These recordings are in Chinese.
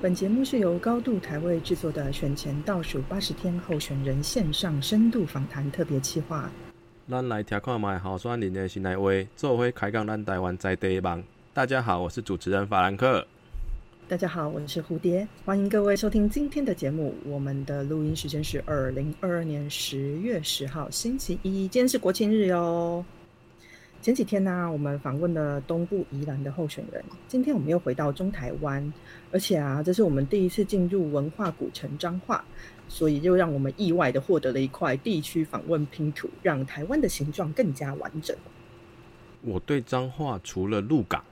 本节目是由高度台位制作的选前倒数八十天候选人线上深度访谈特别企划。咱来听看卖候选人的心内话，做伙开讲咱台湾在地梦。大家好，我是主持人法兰克。大家好，我是蝴蝶，欢迎各位收听今天的节目。我们的录音时间是二零二二年十月十号星期一，今天是国庆日哟。前几天呢，我们访问了东部宜兰的候选人。今天我们又回到中台湾，而且啊，这是我们第一次进入文化古城彰化，所以又让我们意外的获得了一块地区访问拼图，让台湾的形状更加完整。我对彰化除了鹿港、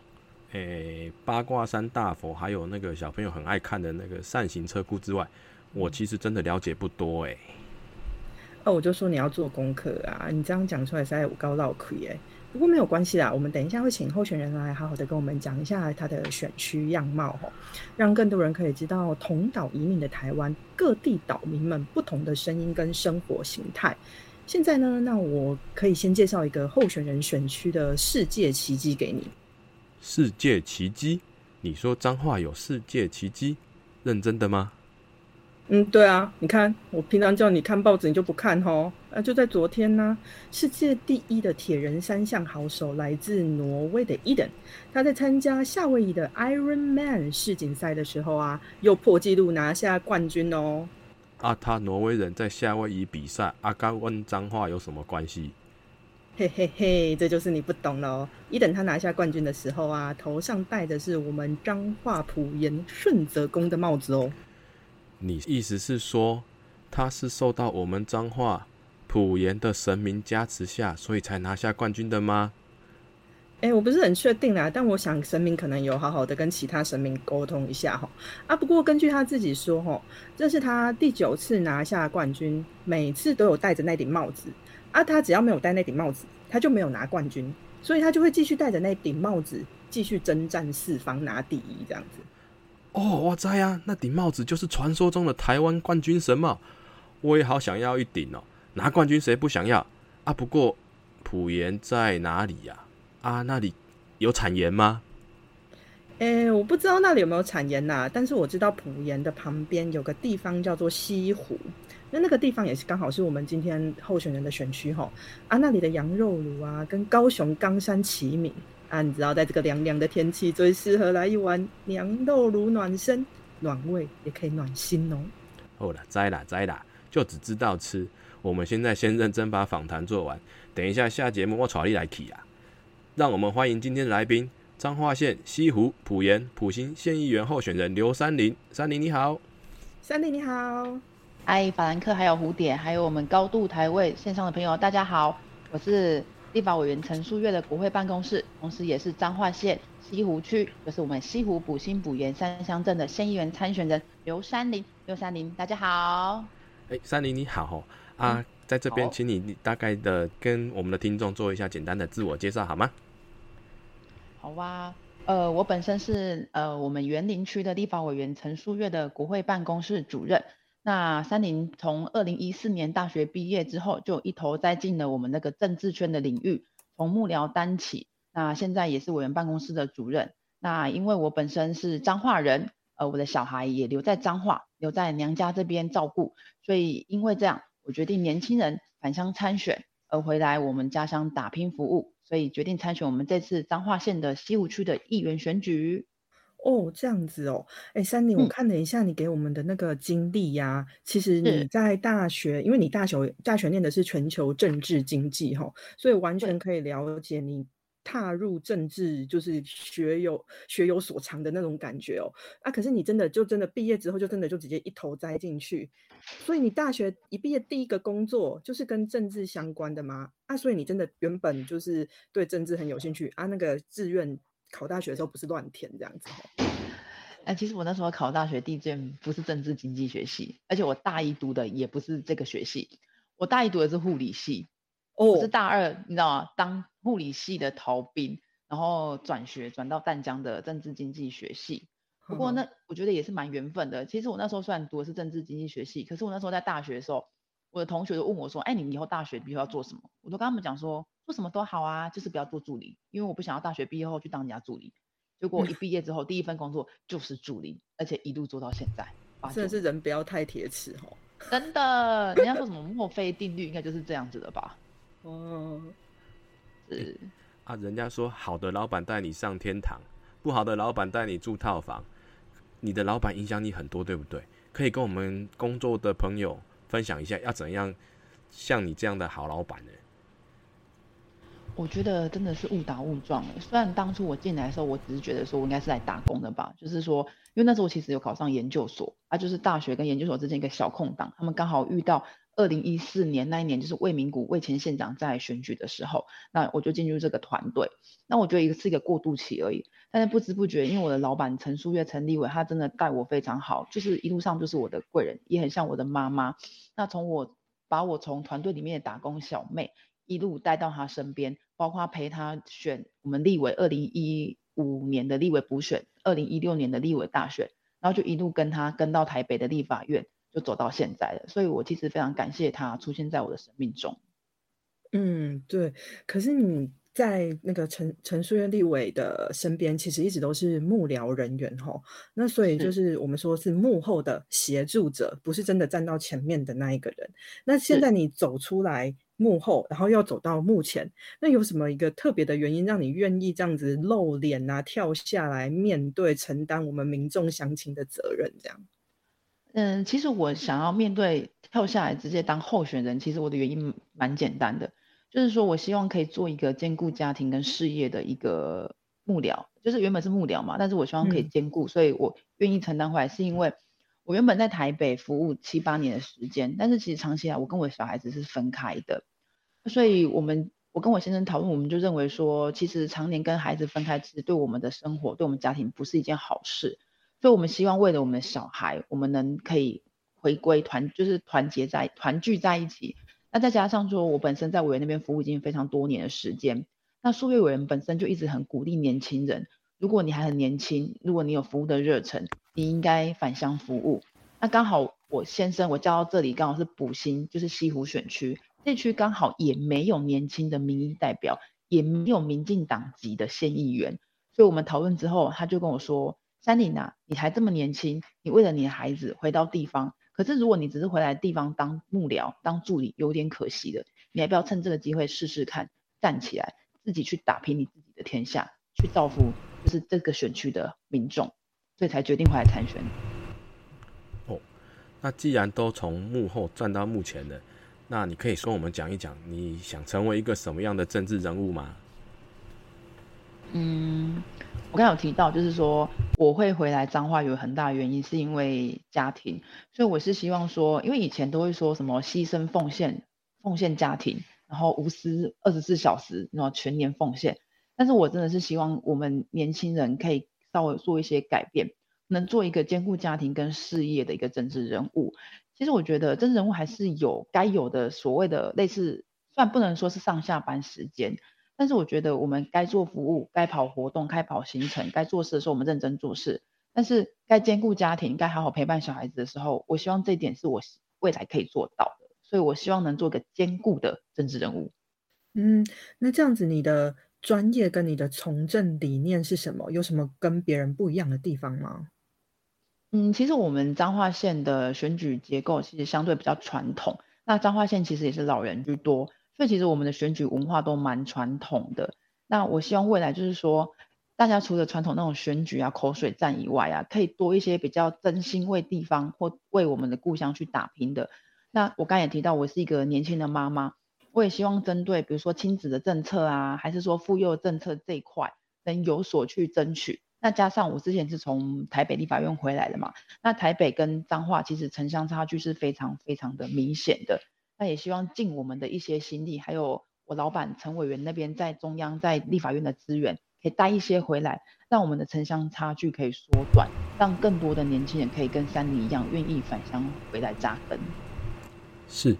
诶八卦山大佛，还有那个小朋友很爱看的那个扇形车库之外，我其实真的了解不多诶。哦，我就说你要做功课啊，你这样讲出来实在有高绕亏诶。不过没有关系啦，我们等一下会请候选人来好好的跟我们讲一下他的选区样貌吼，让更多人可以知道同岛移民的台湾各地岛民们不同的声音跟生活形态。现在呢，那我可以先介绍一个候选人选区的世界奇迹给你。世界奇迹？你说脏话有世界奇迹？认真的吗？嗯，对啊，你看我平常叫你看报纸，你就不看哦。啊，就在昨天呢，世界第一的铁人三项好手来自挪威的伊登，他在参加夏威夷的 Iron Man 世锦赛的时候啊，又破纪录拿下冠军哦。啊，他挪威人在夏威夷比赛，阿刚问脏话有什么关系？嘿嘿嘿，这就是你不懂了哦。伊登他拿下冠军的时候啊，头上戴的是我们彰化普盐顺泽宫的帽子哦。你意思是说，他是受到我们彰化普盐的神明加持下，所以才拿下冠军的吗？哎，我不是很确定啦，但我想神明可能有好好的跟其他神明沟通一下哈。啊，不过根据他自己说哈，这是他第九次拿下冠军，每次都有戴着那顶帽子。啊，他只要没有戴那顶帽子，他就没有拿冠军，所以他就会继续戴着那顶帽子，继续征战四方拿第一这样子。哦，我在呀，那顶帽子就是传说中的台湾冠军神帽，我也好想要一顶哦。拿冠军谁不想要啊？不过普盐在哪里呀？啊，那里有产盐吗？诶，我不知道那里有没有产盐呐，但是我知道普盐的旁边有个地方叫做西湖，那那个地方也是刚好是我们今天候选人的选区哈。啊，那里的羊肉炉啊，跟高雄冈山齐名。啊，你知道，在这个凉凉的天气，最适合来一碗凉豆乳暖身，暖胃也可以暖心哦。好了，摘啦摘啦，就只知道吃。我们现在先认真把访谈做完，等一下下节目我找你来起啊。让我们欢迎今天的来宾，彰化县西湖普盐普兴县议员候选人刘三林。三林你好，三林你好，哎，法兰克还有蝴蝶，还有我们高度台位线上的朋友，大家好，我是。立法委员陈淑月的国会办公室，同时也是彰化县西湖区，就是我们西湖补新补盐三乡镇的县议员参选人刘山林。刘山林，大家好。哎，山林你好啊，在这边，请你大概的跟我们的听众做一下简单的自我介绍，好吗？好哇，呃，我本身是呃我们园林区的立法委员陈淑月的国会办公室主任。那三林从二零一四年大学毕业之后，就一头栽进了我们那个政治圈的领域，从幕僚担起。那现在也是委员办公室的主任。那因为我本身是彰化人，呃，我的小孩也留在彰化，留在娘家这边照顾，所以因为这样，我决定年轻人返乡参选，而回来我们家乡打拼服务，所以决定参选我们这次彰化县的西湖区的议员选举。哦，这样子哦，哎，三林，我看了一下你给我们的那个经历呀，其实你在大学，因为你大学大学念的是全球政治经济哈，所以完全可以了解你踏入政治就是学有学有所长的那种感觉哦。啊，可是你真的就真的毕业之后就真的就直接一头栽进去，所以你大学一毕业第一个工作就是跟政治相关的吗？啊，所以你真的原本就是对政治很有兴趣啊，那个志愿。考大学的时候不是乱填这样子哎，其实我那时候考大学第一志愿不是政治经济学系，而且我大一读的也不是这个学系，我大一读的是护理系。哦，我是大二，你知道吗？当护理系的逃兵，然后转学转到淡江的政治经济学系。不过那我觉得也是蛮缘分的。其实我那时候虽然读的是政治经济学系，可是我那时候在大学的时候，我的同学都问我说：“哎，你以后大学毕业要做什么？”我都跟他们讲说。做什么都好啊，就是不要做助理，因为我不想要大学毕业后去当人家助理。结果一毕业之后，第一份工作就是助理，而且一路做到现在。真的是人不要太铁齿哦。真的，人家说什么墨菲定律，应该就是这样子的吧？哦，是啊，人家说好的老板带你上天堂，不好的老板带你住套房。你的老板影响你很多，对不对？可以跟我们工作的朋友分享一下，要怎样像你这样的好老板呢？我觉得真的是误打误撞。虽然当初我进来的时候，我只是觉得说我应该是来打工的吧，就是说，因为那时候我其实有考上研究所啊，就是大学跟研究所之间一个小空档，他们刚好遇到二零一四年那一年，就是魏明谷魏前县长在选举的时候，那我就进入这个团队。那我觉得一个是一个过渡期而已，但是不知不觉，因为我的老板陈书月陈立伟，他真的带我非常好，就是一路上就是我的贵人，也很像我的妈妈。那从我把我从团队里面的打工小妹一路带到他身边。包括陪他选我们立委二零一五年的立委补选，二零一六年的立委大选，然后就一路跟他跟到台北的立法院，就走到现在了。所以我其实非常感谢他出现在我的生命中。嗯，对。可是你在那个陈陈淑媛立委的身边，其实一直都是幕僚人员哈。那所以就是我们说是幕后的协助者，不是真的站到前面的那一个人。那现在你走出来。幕后，然后要走到幕前，那有什么一个特别的原因让你愿意这样子露脸啊，跳下来面对承担我们民众乡亲的责任？这样，嗯，其实我想要面对跳下来直接当候选人，其实我的原因蛮简单的，就是说我希望可以做一个兼顾家庭跟事业的一个幕僚，就是原本是幕僚嘛，但是我希望可以兼顾，所以我愿意承担回来，是因为。我原本在台北服务七八年的时间，但是其实长期来我跟我的小孩子是分开的，所以我们我跟我先生讨论，我们就认为说，其实常年跟孩子分开，其实对我们的生活，对我们家庭不是一件好事，所以我们希望为了我们的小孩，我们能可以回归团，就是团结在团聚在一起。那再加上说，我本身在委员那边服务已经非常多年的时间，那数位委员本身就一直很鼓励年轻人。如果你还很年轻，如果你有服务的热忱，你应该返乡服务。那刚好我先生我叫到这里，刚好是补新，就是西湖选区，这区刚好也没有年轻的民意代表，也没有民进党籍的县议员，所以我们讨论之后，他就跟我说：“山林啊，你还这么年轻，你为了你的孩子回到地方，可是如果你只是回来地方当幕僚、当助理，有点可惜的。你要不要趁这个机会试试看，站起来，自己去打拼你自己的天下，去造福？”就是这个选区的民众，所以才决定回来参选。哦，那既然都从幕后转到幕前了，那你可以跟我们讲一讲，你想成为一个什么样的政治人物吗？嗯，我刚有提到，就是说我会回来彰化有很大原因是因为家庭，所以我是希望说，因为以前都会说什么牺牲奉献，奉献家庭，然后无私二十四小时，然后全年奉献。但是我真的是希望我们年轻人可以稍微做一些改变，能做一个兼顾家庭跟事业的一个政治人物。其实我觉得政治人物还是有该有的所谓的类似，虽然不能说是上下班时间，但是我觉得我们该做服务、该跑活动、该跑行程、该做事的时候，我们认真做事。但是该兼顾家庭、该好好陪伴小孩子的时候，我希望这一点是我未来可以做到的。所以我希望能做个兼顾的政治人物。嗯，那这样子你的。专业跟你的从政理念是什么？有什么跟别人不一样的地方吗？嗯，其实我们彰化县的选举结构其实相对比较传统。那彰化县其实也是老人居多，所以其实我们的选举文化都蛮传统的。那我希望未来就是说，大家除了传统那种选举啊、口水战以外啊，可以多一些比较真心为地方或为我们的故乡去打拼的。那我刚也提到，我是一个年轻的妈妈。我也希望针对，比如说亲子的政策啊，还是说妇幼政策这一块，能有所去争取。那加上我之前是从台北立法院回来的嘛，那台北跟彰化其实城乡差距是非常非常的明显的。那也希望尽我们的一些心力，还有我老板陈委员那边在中央在立法院的资源，可以带一些回来，让我们的城乡差距可以缩短，让更多的年轻人可以跟三林一样，愿意返乡回来扎根。是。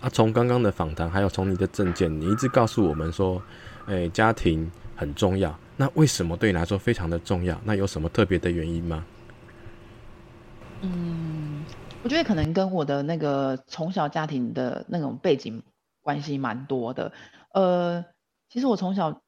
啊，从刚刚的访谈，还有从你的证件，你一直告诉我们说，哎，家庭很重要。那为什么对你来说非常的重要？那有什么特别的原因吗？嗯，我觉得可能跟我的那个从小家庭的那种背景关系蛮多的。呃，其实我从小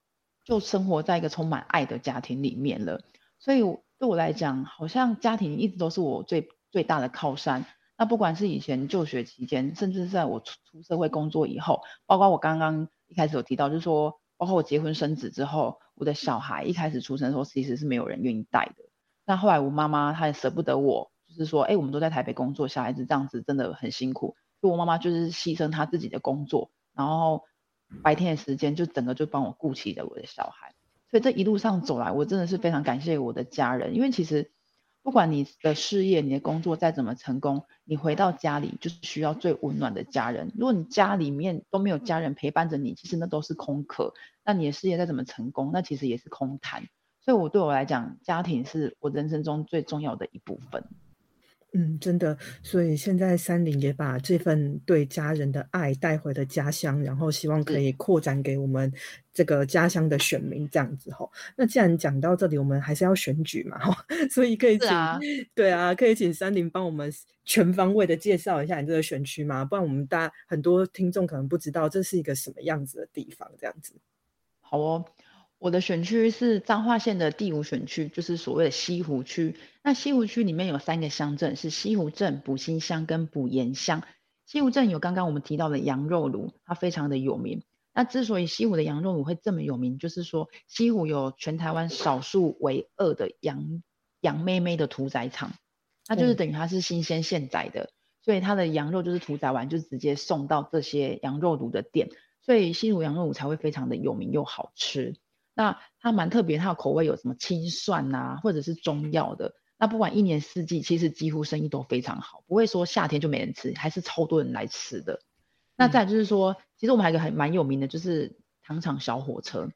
就生活在一个充满爱的家庭里面了。所以对我来讲，好像家庭一直都是我最最大的靠山。那不管是以前就学期间，甚至在我出出社会工作以后，包括我刚刚一开始有提到，就是说，包括我结婚生子之后，我的小孩一开始出生的时候，其实是没有人愿意带的。那后来我妈妈她也舍不得我，就是说，哎，我们都在台北工作，小孩子这样子真的很辛苦。就我妈妈就是牺牲她自己的工作，然后白天的时间就整个就帮我顾起了我的小孩。所以这一路上走来，我真的是非常感谢我的家人，因为其实不管你的事业、你的工作再怎么成功，你回到家里就是需要最温暖的家人。如果你家里面都没有家人陪伴着你，其实那都是空壳。那你的事业再怎么成功，那其实也是空谈。所以，我对我来讲，家庭是我人生中最重要的一部分。嗯，真的，所以现在三林也把这份对家人的爱带回了家乡，然后希望可以扩展给我们这个家乡的选民，这样子吼。那既然讲到这里，我们还是要选举嘛，吼，所以可以请，对啊，可以请三林帮我们全方位的介绍一下你这个选区吗？不然我们大家很多听众可能不知道这是一个什么样子的地方，这样子。好哦。我的选区是彰化县的第五选区，就是所谓的西湖区。那西湖区里面有三个乡镇，是西湖镇、补新乡跟补盐乡。西湖镇有刚刚我们提到的羊肉炉，它非常的有名。那之所以西湖的羊肉炉会这么有名，就是说西湖有全台湾少数为二的羊羊妹妹的屠宰场，那就是等于它是新鲜现宰的，所以它的羊肉就是屠宰完就直接送到这些羊肉炉的店，所以西湖羊肉炉才会非常的有名又好吃。那它蛮特别，它的口味有什么青蒜啊，或者是中药的。那不管一年四季，其实几乎生意都非常好，不会说夏天就没人吃，还是超多人来吃的。那再就是说，其实我们还有一个很蛮有名的，就是糖厂小火车。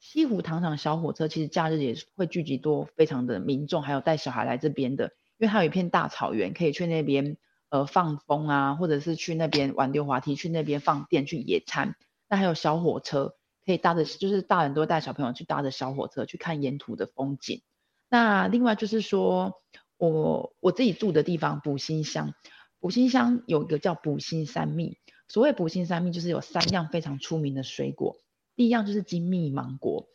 西湖糖厂小火车其实假日也会聚集多非常的民众，还有带小孩来这边的，因为它有一片大草原，可以去那边呃放风啊，或者是去那边玩溜滑梯，去那边放电去野餐。那还有小火车。可以搭着，就是大人都带小朋友去搭着小火车去看沿途的风景。那另外就是说，我我自己住的地方补新乡，补新乡有一个叫补新三蜜。所谓补新三蜜，就是有三样非常出名的水果。第一样就是金蜜芒果，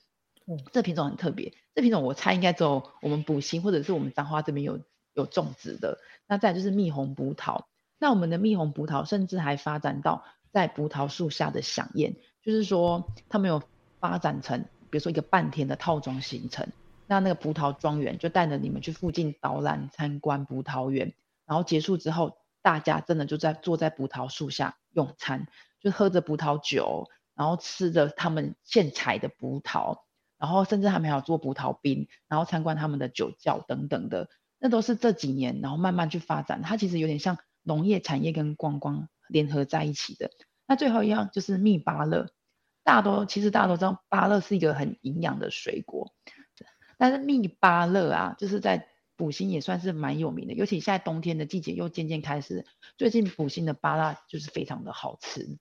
这品种很特别。这品种我猜应该只有我们补新或者是我们彰化这边有有种植的。那再就是蜜红葡萄，那我们的蜜红葡萄甚至还发展到在葡萄树下的飨宴。就是说，他们有发展成，比如说一个半天的套装行程，那那个葡萄庄园就带着你们去附近导览参观葡萄园，然后结束之后，大家真的就在坐在葡萄树下用餐，就喝着葡萄酒，然后吃着他们现采的葡萄，然后甚至他们还有做葡萄冰，然后参观他们的酒窖等等的，那都是这几年然后慢慢去发展，它其实有点像农业产业跟观光联合在一起的。那最后一样就是蜜芭乐。大多其实大家都知道，芭乐是一个很营养的水果，但是蜜芭乐啊，就是在补新也算是蛮有名的。尤其现在冬天的季节又渐渐开始，最近补新的芭乐就是非常的好吃。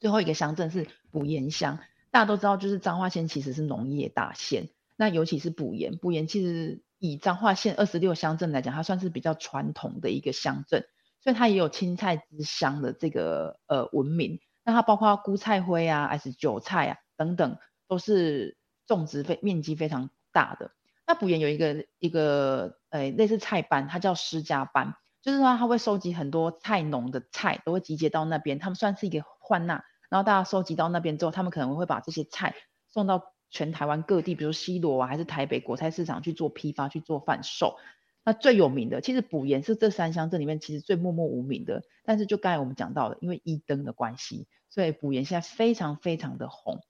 最后一个乡镇是补盐乡，大家都知道，就是彰化县其实是农业大县，那尤其是补盐，补盐其实以彰化县二十六乡镇来讲，它算是比较传统的一个乡镇，所以它也有青菜之乡的这个呃文明。那它包括菇菜灰啊，还是韭菜啊等等，都是种植非面积非常大的。那补盐有一个一个呃类似菜班，它叫施家班，就是说它会收集很多菜农的菜，都会集结到那边，他们算是一个换纳。然后大家收集到那边之后，他们可能会把这些菜送到全台湾各地，比如西罗啊，还是台北果菜市场去做批发、去做贩售。那最有名的，其实补盐是这三乡镇里面其实最默默无名的。但是就刚才我们讲到的，因为一灯的关系，所以补盐现在非常非常的红。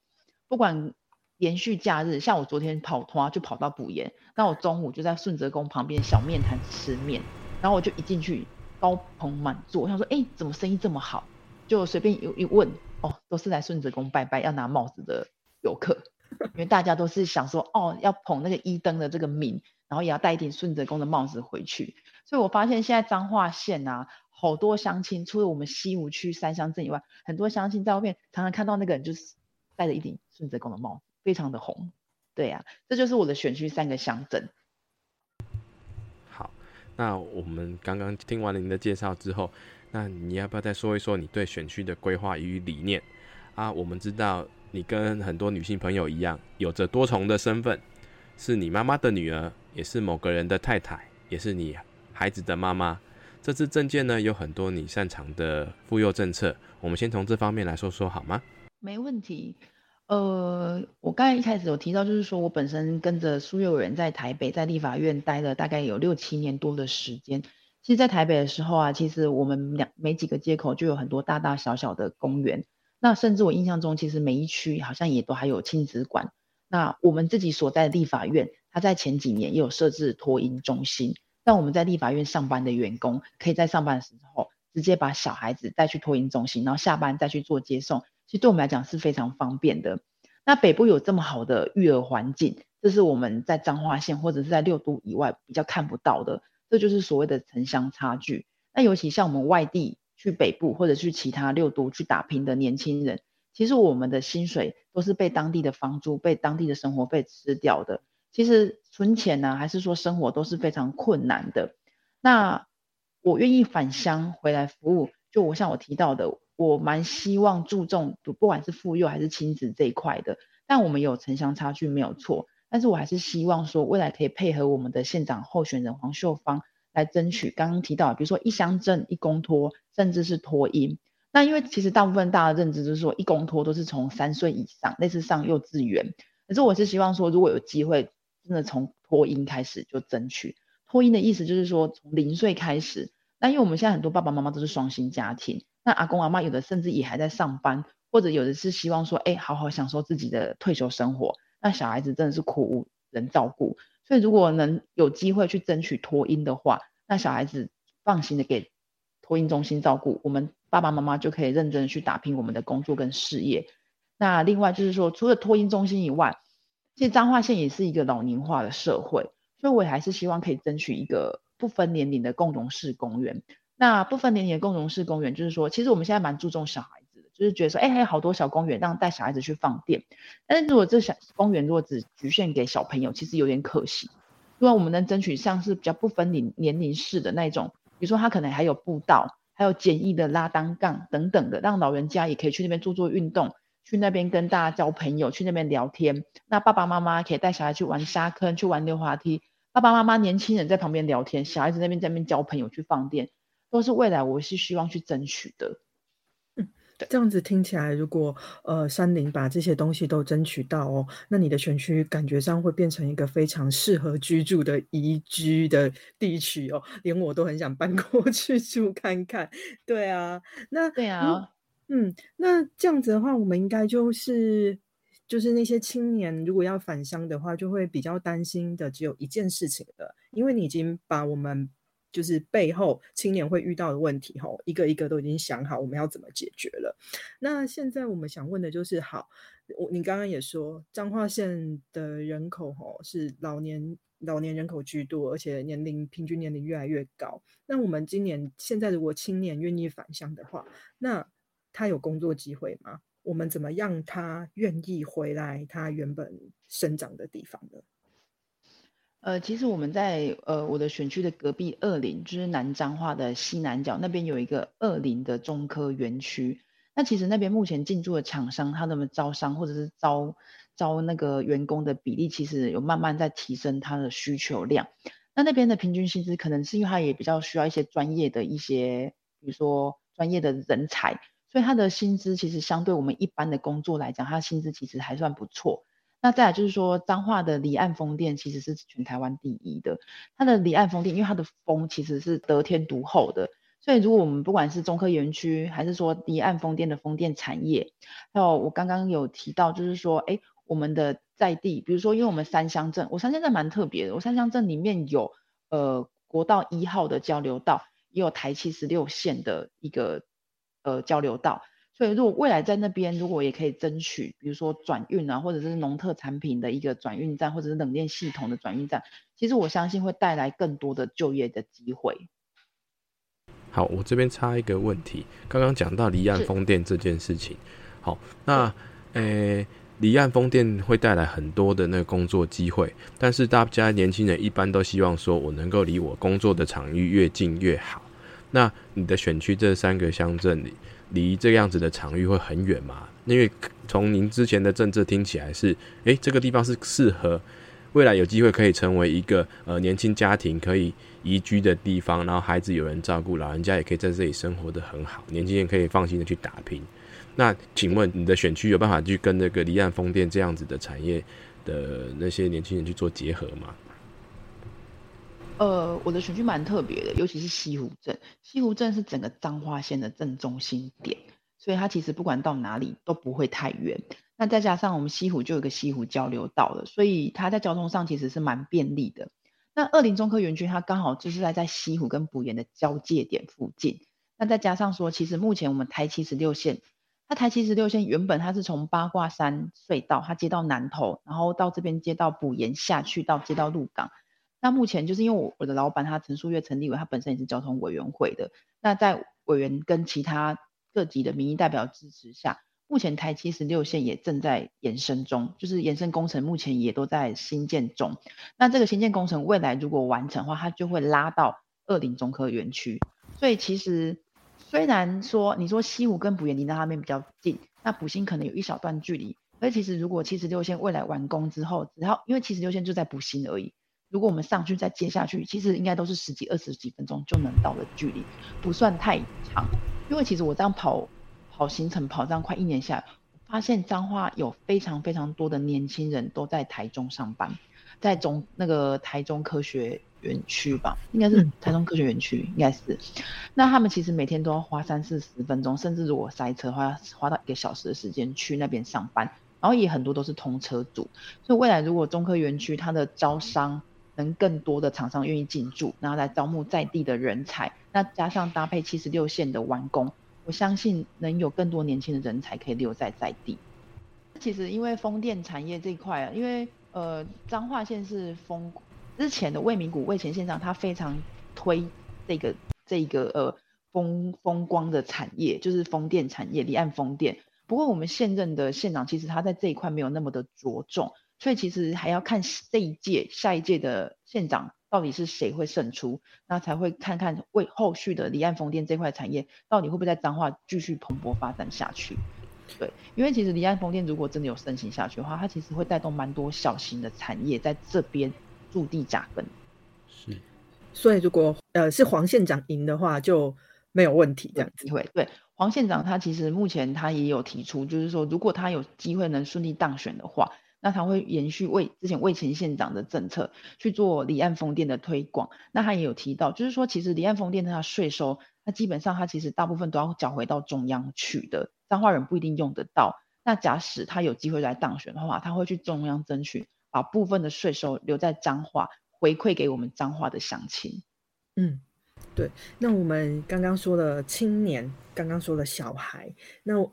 不管连续假日，像我昨天跑团就跑到补盐，那我中午就在顺泽宫旁边小面摊吃面，然后我就一进去高朋满座，我想说，哎，怎么生意这么好？就随便一一问，哦，都是来顺泽宫拜拜要拿帽子的游客，因为大家都是想说，哦，要捧那个一灯的这个名。然后也要戴一顶顺泽宫的帽子回去，所以我发现现在彰化县啊，好多乡亲，除了我们西湖区三乡镇以外，很多乡亲在外面常常看到那个人就是戴着一顶顺泽公的帽，非常的红。对呀，这就是我的选区三个乡镇。好，那我们刚刚听完了您的介绍之后，那你要不要再说一说你对选区的规划与理念啊？我们知道你跟很多女性朋友一样，有着多重的身份，是你妈妈的女儿，也是某个人的太太，也是你孩子的妈妈。这次证件呢，有很多你擅长的妇幼政策，我们先从这方面来说说好吗？没问题。呃，我刚才一开始有提到，就是说我本身跟着苏幼人在台北，在立法院待了大概有六七年多的时间。其实，在台北的时候啊，其实我们两每几个街口就有很多大大小小的公园。那甚至我印象中，其实每一区好像也都还有亲子馆。那我们自己所在的立法院，它在前几年也有设置托婴中心，让我们在立法院上班的员工，可以在上班的时候直接把小孩子带去托婴中心，然后下班再去做接送。其实对我们来讲是非常方便的。那北部有这么好的育儿环境，这是我们在彰化县或者是在六都以外比较看不到的，这就是所谓的城乡差距。那尤其像我们外地去北部或者去其他六都去打拼的年轻人，其实我们的薪水都是被当地的房租、被当地的生活费吃掉的。其实存钱呢，还是说生活都是非常困难的。那我愿意返乡回来服务，就我像我提到的。我蛮希望注重不管是妇幼还是亲子这一块的，但我们有城乡差距没有错，但是我还是希望说未来可以配合我们的县长候选人黄秀芳来争取刚刚提到，比如说一乡镇一公托，甚至是托婴。那因为其实大部分大家认知就是说一公托都是从三岁以上，类似上幼稚园，可是我是希望说如果有机会，真的从托婴开始就争取。托婴的意思就是说从零岁开始，那因为我们现在很多爸爸妈妈都是双薪家庭。那阿公阿妈有的甚至也还在上班，或者有的是希望说，哎，好好享受自己的退休生活。那小孩子真的是苦无人照顾，所以如果能有机会去争取托婴的话，那小孩子放心的给托婴中心照顾，我们爸爸妈妈就可以认真的去打拼我们的工作跟事业。那另外就是说，除了托婴中心以外，其实彰化县也是一个老龄化的社会，所以我也还是希望可以争取一个不分年龄的共融式公园。那不分年龄的共融式公园，就是说，其实我们现在蛮注重小孩子的，就是觉得说，哎，还有好多小公园让带小孩子去放电。但是如果这小公园如果只局限给小朋友，其实有点可惜。如果我们能争取像是比较不分年年龄式的那种，比如说他可能还有步道，还有简易的拉单杠等等的，让老人家也可以去那边做做运动，去那边跟大家交朋友，去那边聊天。那爸爸妈妈可以带小孩去玩沙坑，去玩溜滑梯。爸爸妈妈年轻人在旁边聊天，小孩子那边在那边交朋友，去放电。都是未来，我是希望去争取的。嗯，这样子听起来，如果呃山林把这些东西都争取到哦，那你的选区感觉上会变成一个非常适合居住的宜居的地区哦，连我都很想搬过 去住看看。对啊，那对啊，嗯，那这样子的话，我们应该就是就是那些青年如果要返乡的话，就会比较担心的只有一件事情的，因为你已经把我们。就是背后青年会遇到的问题，吼，一个一个都已经想好我们要怎么解决了。那现在我们想问的就是，好，我你刚刚也说彰化县的人口，吼，是老年老年人口居多，而且年龄平均年龄越来越高。那我们今年现在如果青年愿意返乡的话，那他有工作机会吗？我们怎么让他愿意回来他原本生长的地方呢？呃，其实我们在呃我的选区的隔壁二林，就是南彰化的西南角那边有一个二林的中科园区。那其实那边目前进驻的厂商，他们招商或者是招招那个员工的比例，其实有慢慢在提升他的需求量。那那边的平均薪资，可能是因为他也比较需要一些专业的一些，比如说专业的人才，所以它的薪资其实相对我们一般的工作来讲，它的薪资其实还算不错。那再来就是说，彰化的离岸风电其实是全台湾第一的。它的离岸风电，因为它的风其实是得天独厚的，所以如果我们不管是中科园区，还是说离岸风电的风电产业，还有我刚刚有提到，就是说，哎，我们的在地，比如说，因为我们三乡镇，我三乡镇蛮特别的，我三乡镇里面有呃国道一号的交流道，也有台七十六线的一个呃交流道。所以，如果未来在那边，如果也可以争取，比如说转运啊，或者是农特产品的一个转运站，或者是冷链系统的转运站，其实我相信会带来更多的就业的机会。好，我这边插一个问题，刚刚讲到离岸风电这件事情，好，那诶，离岸风电会带来很多的那个工作机会，但是大家年轻人一般都希望说我能够离我工作的场域越近越好。那你的选区这三个乡镇？离这样子的场域会很远吗？因为从您之前的政策听起来是，诶，这个地方是适合未来有机会可以成为一个呃年轻家庭可以移居的地方，然后孩子有人照顾，老人家也可以在这里生活的很好，年轻人可以放心的去打拼。那请问你的选区有办法去跟那个离岸风电这样子的产业的那些年轻人去做结合吗？呃，我的选区蛮特别的，尤其是西湖镇。西湖镇是整个彰化县的正中心点，所以它其实不管到哪里都不会太远。那再加上我们西湖就有个西湖交流道了，所以它在交通上其实是蛮便利的。那二林中科园区它刚好就是在在西湖跟埔盐的交界点附近。那再加上说，其实目前我们台七十六线，它台七十六线原本它是从八卦山隧道，它接到南投，然后到这边接到埔盐下去到接到鹿港。那目前就是因为我我的老板他陈树月陈立伟他本身也是交通委员会的，那在委员跟其他各级的民意代表支持下，目前台七十六线也正在延伸中，就是延伸工程目前也都在新建中。那这个新建工程未来如果完成的话，它就会拉到二林中科园区。所以其实虽然说你说西湖跟埔园离那边比较近，那埔新可能有一小段距离，而其实如果七十六线未来完工之后，只要因为七十六线就在埔新而已。如果我们上去再接下去，其实应该都是十几、二十几分钟就能到的距离，不算太长。因为其实我这样跑跑行程跑这样快一年下来，发现彰化有非常非常多的年轻人都在台中上班，在中那个台中科学园区吧，应该是台中科学园区，应该是。那他们其实每天都要花三四十分钟，甚至如果塞车的话，花到一个小时的时间去那边上班。然后也很多都是通车组，所以未来如果中科园区它的招商，能更多的厂商愿意进驻，然后来招募在地的人才，那加上搭配七十六线的完工，我相信能有更多年轻的人才可以留在在地。其实因为风电产业这一块啊，因为呃彰化县是风之前的魏明谷魏前县长，他非常推这个这个呃风风光的产业，就是风电产业离岸风电。不过我们现任的县长其实他在这一块没有那么的着重。所以其实还要看这一届、下一届的县长到底是谁会胜出，那才会看看为后续的离岸风电这块产业到底会不会在彰化继续蓬勃发展下去。对，因为其实离岸风电如果真的有盛行下去的话，它其实会带动蛮多小型的产业在这边驻地扎根。是，所以如果呃是黄县长赢的话就没有问题这样机会。对，黄县长他其实目前他也有提出，就是说如果他有机会能顺利当选的话。那他会延续魏之前魏前县长的政策去做离岸风电的推广。那他也有提到，就是说其实离岸风电它税收，那基本上它其实大部分都要缴回到中央去的，彰化人不一定用得到。那假使他有机会来当选的话，他会去中央争取，把部分的税收留在彰化，回馈给我们彰化的乡亲。嗯，对。那我们刚刚说了青年，刚刚说了小孩，那。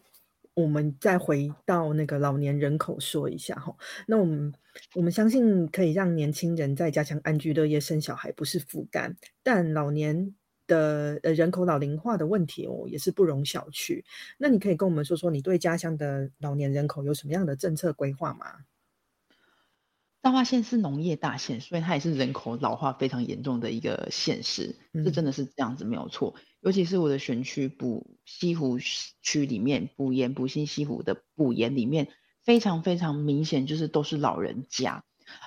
我们再回到那个老年人口说一下哈，那我们我们相信可以让年轻人在家乡安居乐业生小孩不是负担，但老年的呃人口老龄化的问题哦也是不容小觑。那你可以跟我们说说你对家乡的老年人口有什么样的政策规划吗？彰化县是农业大县，所以它也是人口老化非常严重的一个县市，这真的是这样子没有错。尤其是我的选区补西湖区里面，补盐补新西湖的补盐里面，非常非常明显，就是都是老人家，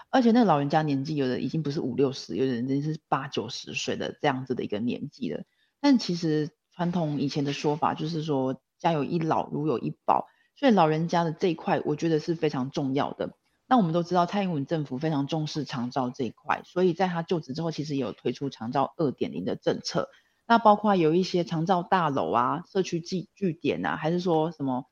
而且那个老人家年纪有的已经不是五六十，有的人真是八九十岁的这样子的一个年纪了。但其实传统以前的说法就是说家有一老如有一宝，所以老人家的这一块，我觉得是非常重要的。那我们都知道蔡英文政府非常重视长照这一块，所以在他就职之后，其实也有推出长照二点零的政策。那包括有一些长照大楼啊、社区据据点啊，还是说什么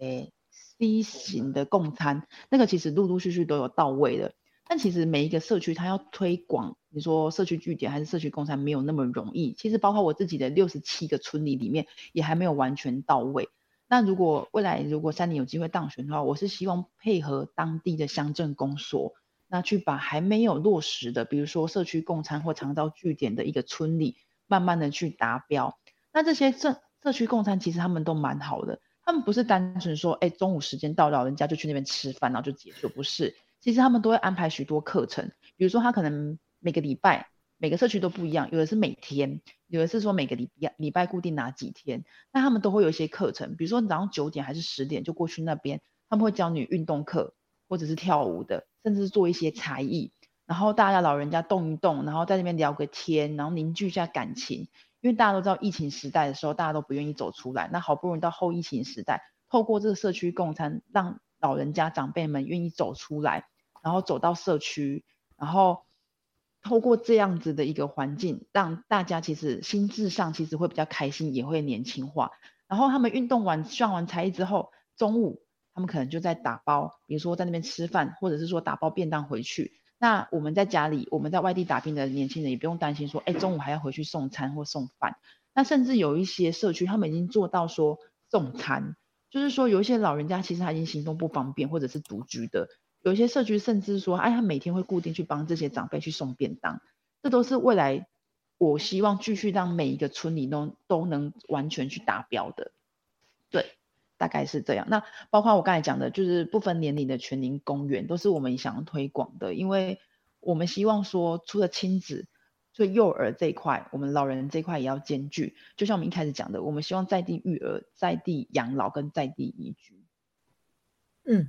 诶 C 型的共餐，那个其实陆陆续续都有到位的。但其实每一个社区它要推广，你说社区据点还是社区共餐没有那么容易。其实包括我自己的六十七个村里里面，也还没有完全到位。那如果未来如果三年有机会当选的话，我是希望配合当地的乡镇公所，那去把还没有落实的，比如说社区共餐或长照据点的一个村里，慢慢的去达标。那这些社社区共餐其实他们都蛮好的，他们不是单纯说，哎，中午时间到，老人家就去那边吃饭，然后就结束，不是。其实他们都会安排许多课程，比如说他可能每个礼拜。每个社区都不一样，有的是每天，有的是说每个礼拜礼拜固定哪几天，那他们都会有一些课程，比如说早上九点还是十点就过去那边，他们会教你运动课，或者是跳舞的，甚至是做一些才艺，然后大家老人家动一动，然后在那边聊个天，然后凝聚一下感情，因为大家都知道疫情时代的时候，大家都不愿意走出来，那好不容易到后疫情时代，透过这个社区共餐，让老人家长辈们愿意走出来。然后走到社区，然后透过这样子的一个环境，让大家其实心智上其实会比较开心，也会年轻化。然后他们运动完、上完才艺之后，中午他们可能就在打包，比如说在那边吃饭，或者是说打包便当回去。那我们在家里，我们在外地打拼的年轻人也不用担心说，哎，中午还要回去送餐或送饭。那甚至有一些社区，他们已经做到说送餐，就是说有一些老人家其实他已经行动不方便，或者是独居的。有一些社区甚至说，哎，他每天会固定去帮这些长辈去送便当，这都是未来我希望继续让每一个村里都都能完全去达标的。对，大概是这样。那包括我刚才讲的，就是不分年龄的全龄公园，都是我们想要推广的，因为我们希望说，除了亲子，所以幼儿这一块，我们老人这一块也要兼具。就像我们一开始讲的，我们希望在地育儿、在地养老跟在地移居。嗯。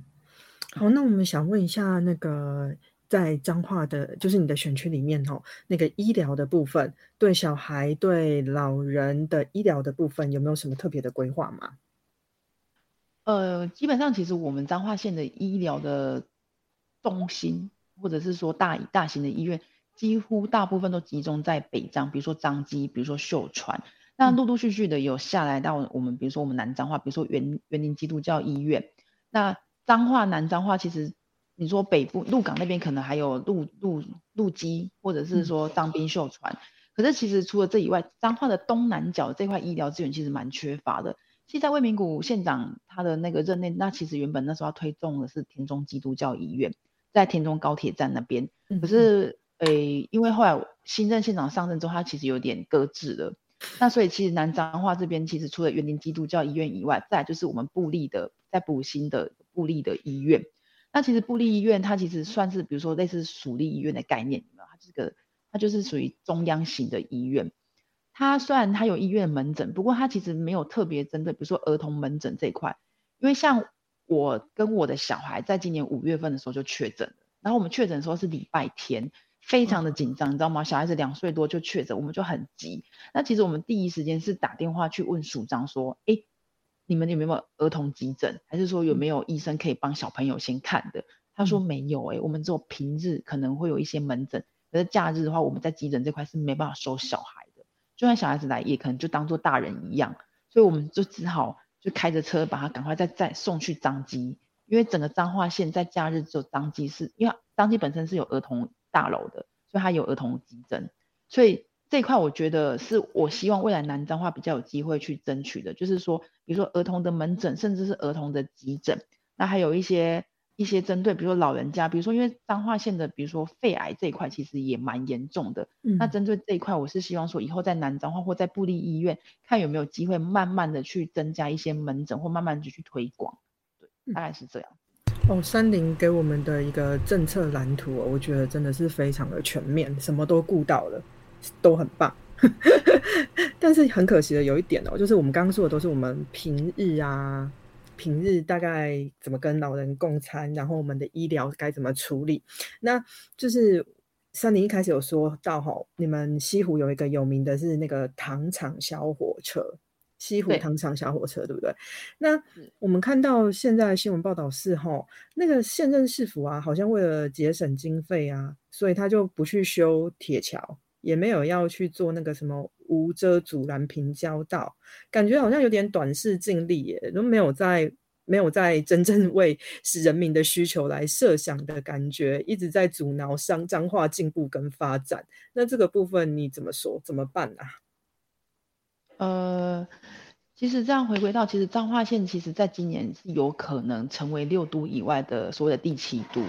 好，那我们想问一下，那个在彰化的，就是你的选区里面哦，那个医疗的部分，对小孩、对老人的医疗的部分，有没有什么特别的规划吗？呃，基本上其实我们彰化县的医疗的中心，或者是说大大型的医院，几乎大部分都集中在北彰，比如说彰基，比如说秀传，那陆陆续续的有下来到我们，比如说我们南彰化，比如说园园林基督教医院，那。彰化南彰化，其实你说北部鹿港那边可能还有鹿鹿鹿基，或者是说当兵秀传，可是其实除了这以外，彰化的东南角这块医疗资源其实蛮缺乏的。现在魏明谷县长他的那个任内，那其实原本那时候要推动的是田中基督教医院，在田中高铁站那边，可是诶，因为后来新任县长上任之后，他其实有点搁置了。那所以其实南彰化这边其实除了园林基督教医院以外，再就是我们布立的在补新的布立的医院。那其实布立医院它其实算是比如说类似属立医院的概念，它这个它就是属于中央型的医院。它虽然他有医院门诊，不过他其实没有特别针对比如说儿童门诊这一块。因为像我跟我的小孩在今年五月份的时候就确诊了，然后我们确诊的时候是礼拜天。非常的紧张，你知道吗？小孩子两岁多就确诊，我们就很急。那其实我们第一时间是打电话去问署长说：“哎，你们有没有儿童急诊？还是说有没有医生可以帮小朋友先看的？”他说没有，哎，我们只有平日可能会有一些门诊，可是假日的话，我们在急诊这块是没办法收小孩的。就算小孩子来，也可能就当做大人一样，所以我们就只好就开着车把他赶快再再送去张基，因为整个彰化县在假日只有张基是，因为张基本身是有儿童。大楼的，所以它有儿童急诊，所以这一块我觉得是我希望未来南彰化比较有机会去争取的，就是说，比如说儿童的门诊，甚至是儿童的急诊，那还有一些一些针对，比如说老人家，比如说因为彰化县的，比如说肺癌这一块其实也蛮严重的，那针对这一块，我是希望说以后在南彰化或在布利医院，看有没有机会慢慢的去增加一些门诊，或慢慢的去推广，对，大概是这样。哦，三菱给我们的一个政策蓝图，我觉得真的是非常的全面，什么都顾到了，都很棒。但是很可惜的有一点哦，就是我们刚刚说的都是我们平日啊，平日大概怎么跟老人共餐，然后我们的医疗该怎么处理。那就是三林一开始有说到哈，你们西湖有一个有名的是那个糖厂小火车。西湖糖厂小火车，对不对？那我们看到现在新闻报道是，哈，那个现任市府啊，好像为了节省经费啊，所以他就不去修铁桥，也没有要去做那个什么无遮阻拦平交道，感觉好像有点短视尽力耶，都没有在没有在真正 为使人民的需求来设想的感觉，一直在阻挠商彰化进步跟发展。那这个部分你怎么说？怎么办啊？呃，其实这样回归到，其实彰化县其实在今年是有可能成为六都以外的所谓的第七都，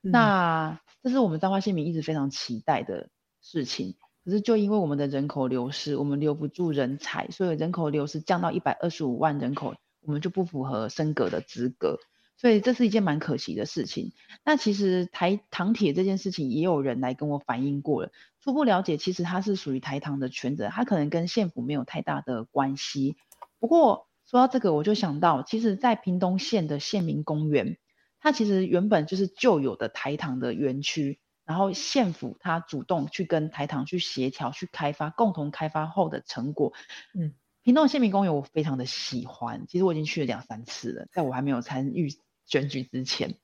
那这是我们彰化县民一直非常期待的事情。可是就因为我们的人口流失，我们留不住人才，所以人口流失降到一百二十五万人口，我们就不符合升格的资格。所以这是一件蛮可惜的事情。那其实台糖铁这件事情，也有人来跟我反映过了。初步了解，其实它是属于台糖的权责，它可能跟县府没有太大的关系。不过说到这个，我就想到，其实，在屏东县的县民公园，它其实原本就是旧有的台糖的园区，然后县府他主动去跟台糖去协调、去开发，共同开发后的成果。嗯，屏东县民公园我非常的喜欢，其实我已经去了两三次了，在我还没有参与选举之前，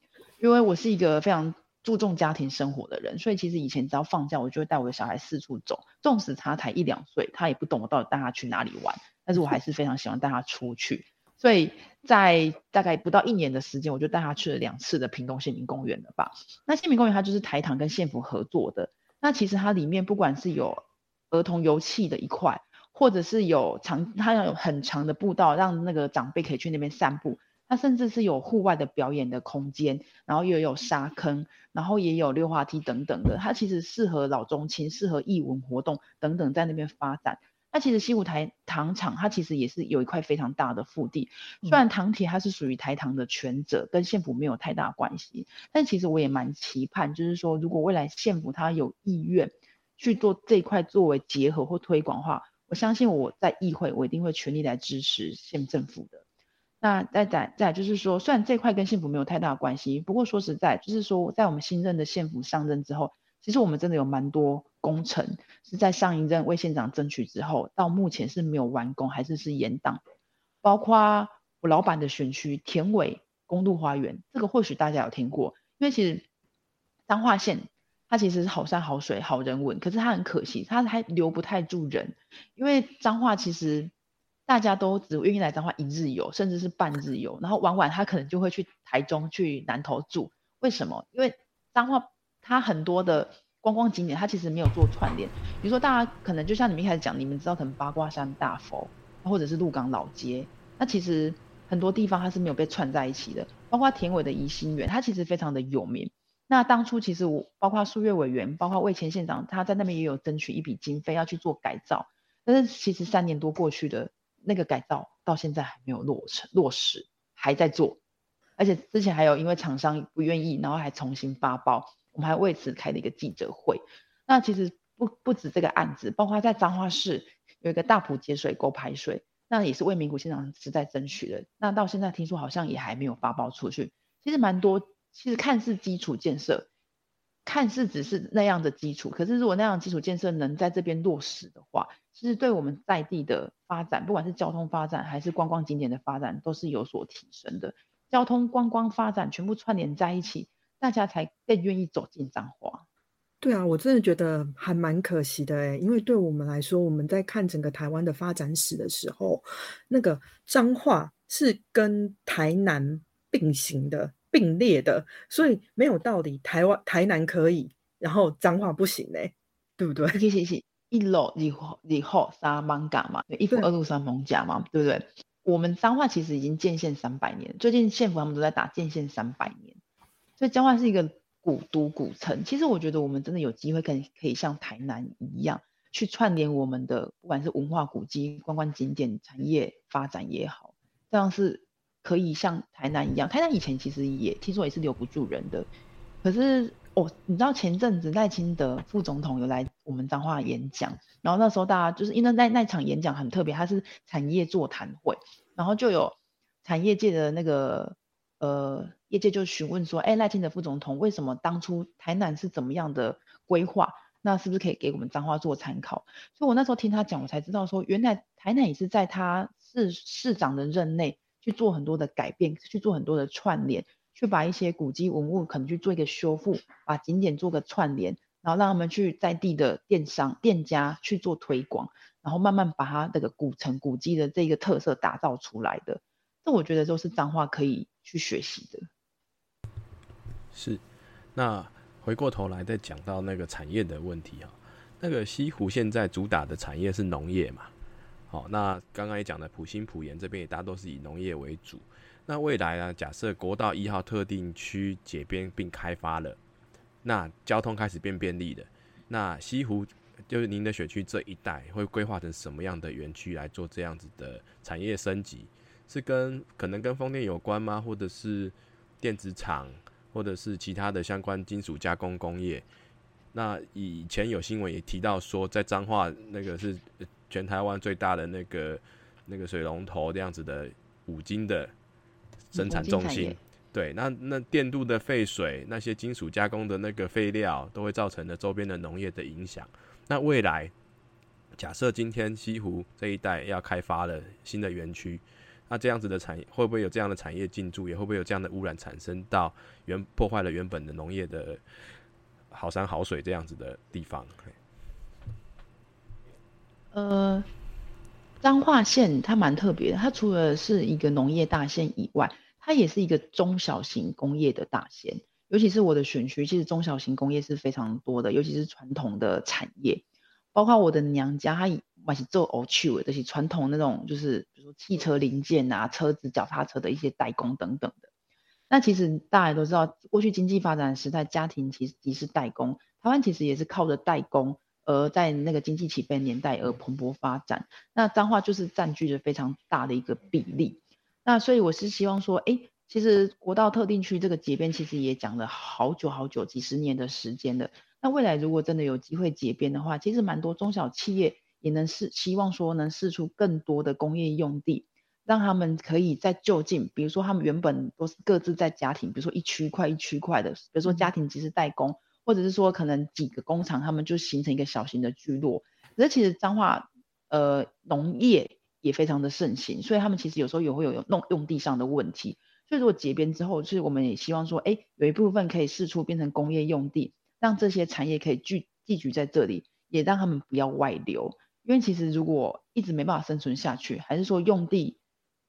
因为我是一个非常。注重家庭生活的人，所以其实以前只要放假，我就会带我的小孩四处走。纵使他才一两岁，他也不懂我到底带他去哪里玩，但是我还是非常喜欢带他出去。所以在大概不到一年的时间，我就带他去了两次的屏东县民公园了吧。那县民公园它就是台糖跟县府合作的。那其实它里面不管是有儿童游戏的一块，或者是有长，它要有很长的步道，让那个长辈可以去那边散步。它甚至是有户外的表演的空间，然后又有沙坑，然后也有溜滑梯等等的。它其实适合老中青、适合艺文活动等等在那边发展。那其实西湖台糖厂它其实也是有一块非常大的腹地，虽然糖铁它是属于台糖的权责，跟县府没有太大关系，但其实我也蛮期盼，就是说如果未来县府它有意愿去做这一块作为结合或推广的话，我相信我在议会我一定会全力来支持县政府的。那再再再就是说，虽然这块跟县府没有太大关系，不过说实在，就是说在我们新任的县府上任之后，其实我们真的有蛮多工程是在上一任为县长争取之后，到目前是没有完工，还是是延档。包括我老板的选区田尾公路花园，这个或许大家有听过，因为其实彰化县它其实是好山好水好人文，可是它很可惜，它还留不太住人，因为彰化其实。大家都只愿意来彰化一日游，甚至是半日游，然后晚晚他可能就会去台中、去南投住。为什么？因为彰化它很多的观光景点，它其实没有做串联。比如说，大家可能就像你们一开始讲，你们知道可能八卦山大佛，或者是鹿港老街，那其实很多地方它是没有被串在一起的。包括田尾的宜兴园，它其实非常的有名。那当初其实我包括数月委员，包括魏前县长，他在那边也有争取一笔经费要去做改造，但是其实三年多过去的。那个改造到现在还没有落成落实，还在做，而且之前还有因为厂商不愿意，然后还重新发包，我们还为此开了一个记者会。那其实不不止这个案子，包括在彰化市有一个大埔节水沟排水，那也是为名古县长是在争取的。那到现在听说好像也还没有发包出去。其实蛮多，其实看似基础建设，看似只是那样的基础，可是如果那样基础建设能在这边落实的话，其实对我们在地的发展，不管是交通发展还是观光景点的发展，都是有所提升的。交通观光发展全部串联在一起，大家才更愿意走进彰化。对啊，我真的觉得还蛮可惜的哎，因为对我们来说，我们在看整个台湾的发展史的时候，那个彰化是跟台南并行的、并列的，所以没有道理台湾台南可以，然后彰化不行嘞，对不对？谢谢谢。一楼以后以后三艋甲嘛，一府二路三艋甲嘛，对不对？我们彰化其实已经建县三百年，最近县府他们都在打建县三百年，所以彰化是一个古都古城。其实我觉得我们真的有机会可以可以像台南一样，去串联我们的不管是文化古迹、观光景点、产业发展也好，这样是可以像台南一样。台南以前其实也听说也是留不住人的，可是。哦，你知道前阵子赖清德副总统有来我们彰化演讲，然后那时候大家就是因为那那场演讲很特别，他是产业座谈会，然后就有产业界的那个呃业界就询问说，哎，赖清德副总统为什么当初台南是怎么样的规划？那是不是可以给我们彰化做参考？所以我那时候听他讲，我才知道说，原来台南也是在他市市长的任内去做很多的改变，去做很多的串联。去把一些古迹文物可能去做一个修复，把景点做个串联，然后让他们去在地的电商店家去做推广，然后慢慢把它那个古城古迹的这个特色打造出来的。这我觉得都是脏话可以去学习的。是，那回过头来再讲到那个产业的问题哈，那个西湖现在主打的产业是农业嘛？好，那刚刚也讲的普兴普盐这边也大都是以农业为主。那未来啊，假设国道一号特定区解编并开发了，那交通开始变便利了，那西湖就是您的选区这一带会规划成什么样的园区来做这样子的产业升级？是跟可能跟风电有关吗？或者是电子厂，或者是其他的相关金属加工工业？那以前有新闻也提到说，在彰化那个是全台湾最大的那个那个水龙头这样子的五金的生产中心。对，那那电镀的废水，那些金属加工的那个废料，都会造成了周边的农业的影响。那未来，假设今天西湖这一带要开发了新的园区，那这样子的产业会不会有这样的产业进驻，也会不会有这样的污染产生到原破坏了原本的农业的好山好水这样子的地方？呃，彰化县它蛮特别的，它除了是一个农业大县以外。它也是一个中小型工业的大县，尤其是我的选区，其实中小型工业是非常多的，尤其是传统的产业，包括我的娘家，它也是做 o t o 这些传统那种，就是比如说汽车零件啊、车子、脚踏车的一些代工等等的。那其实大家都知道，过去经济发展时代，家庭其实即是代工，台湾其实也是靠着代工而在那个经济起飞年代而蓬勃发展。那彰化就是占据着非常大的一个比例。那所以我是希望说，哎，其实国道特定区这个结边其实也讲了好久好久，几十年的时间了。那未来如果真的有机会结边的话，其实蛮多中小企业也能试，希望说能试出更多的工业用地，让他们可以在就近，比如说他们原本都是各自在家庭，比如说一区块一区块的，比如说家庭即是代工，或者是说可能几个工厂，他们就形成一个小型的聚落。可是其实彰化呃农业。也非常的盛行，所以他们其实有时候也会有弄用地上的问题。所以如果结编之后，就是我们也希望说，哎，有一部分可以试出变成工业用地，让这些产业可以聚聚集在这里，也让他们不要外流。因为其实如果一直没办法生存下去，还是说用地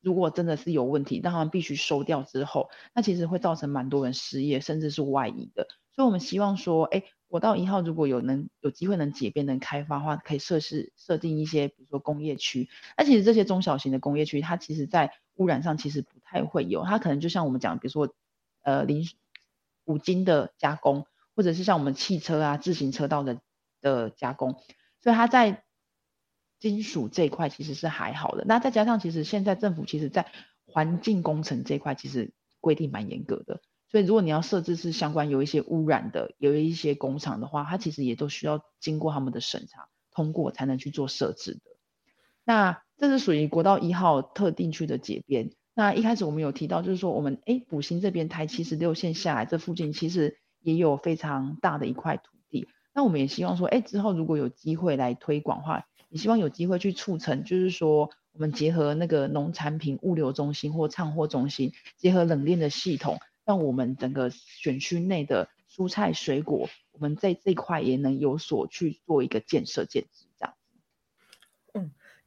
如果真的是有问题，让他们必须收掉之后，那其实会造成蛮多人失业，甚至是外移的。所以我们希望说，哎。国道一号如果有能有机会能解变能开发的话，可以设施设定一些，比如说工业区。那其实这些中小型的工业区，它其实在污染上其实不太会有。它可能就像我们讲，比如说呃零五金的加工，或者是像我们汽车啊自行车道的的加工，所以它在金属这一块其实是还好的。那再加上其实现在政府其实在环境工程这一块其实规定蛮严格的。所以，如果你要设置是相关有一些污染的，有一些工厂的话，它其实也都需要经过他们的审查通过才能去做设置的。那这是属于国道一号特定区的解边。那一开始我们有提到，就是说我们哎，补新这边台七十六线下来，这附近其实也有非常大的一块土地。那我们也希望说，哎，之后如果有机会来推广话，你希望有机会去促成，就是说我们结合那个农产品物流中心或畅货中心，结合冷链的系统。让我们整个选区内的蔬菜水果，我们在这块也能有所去做一个建设建制，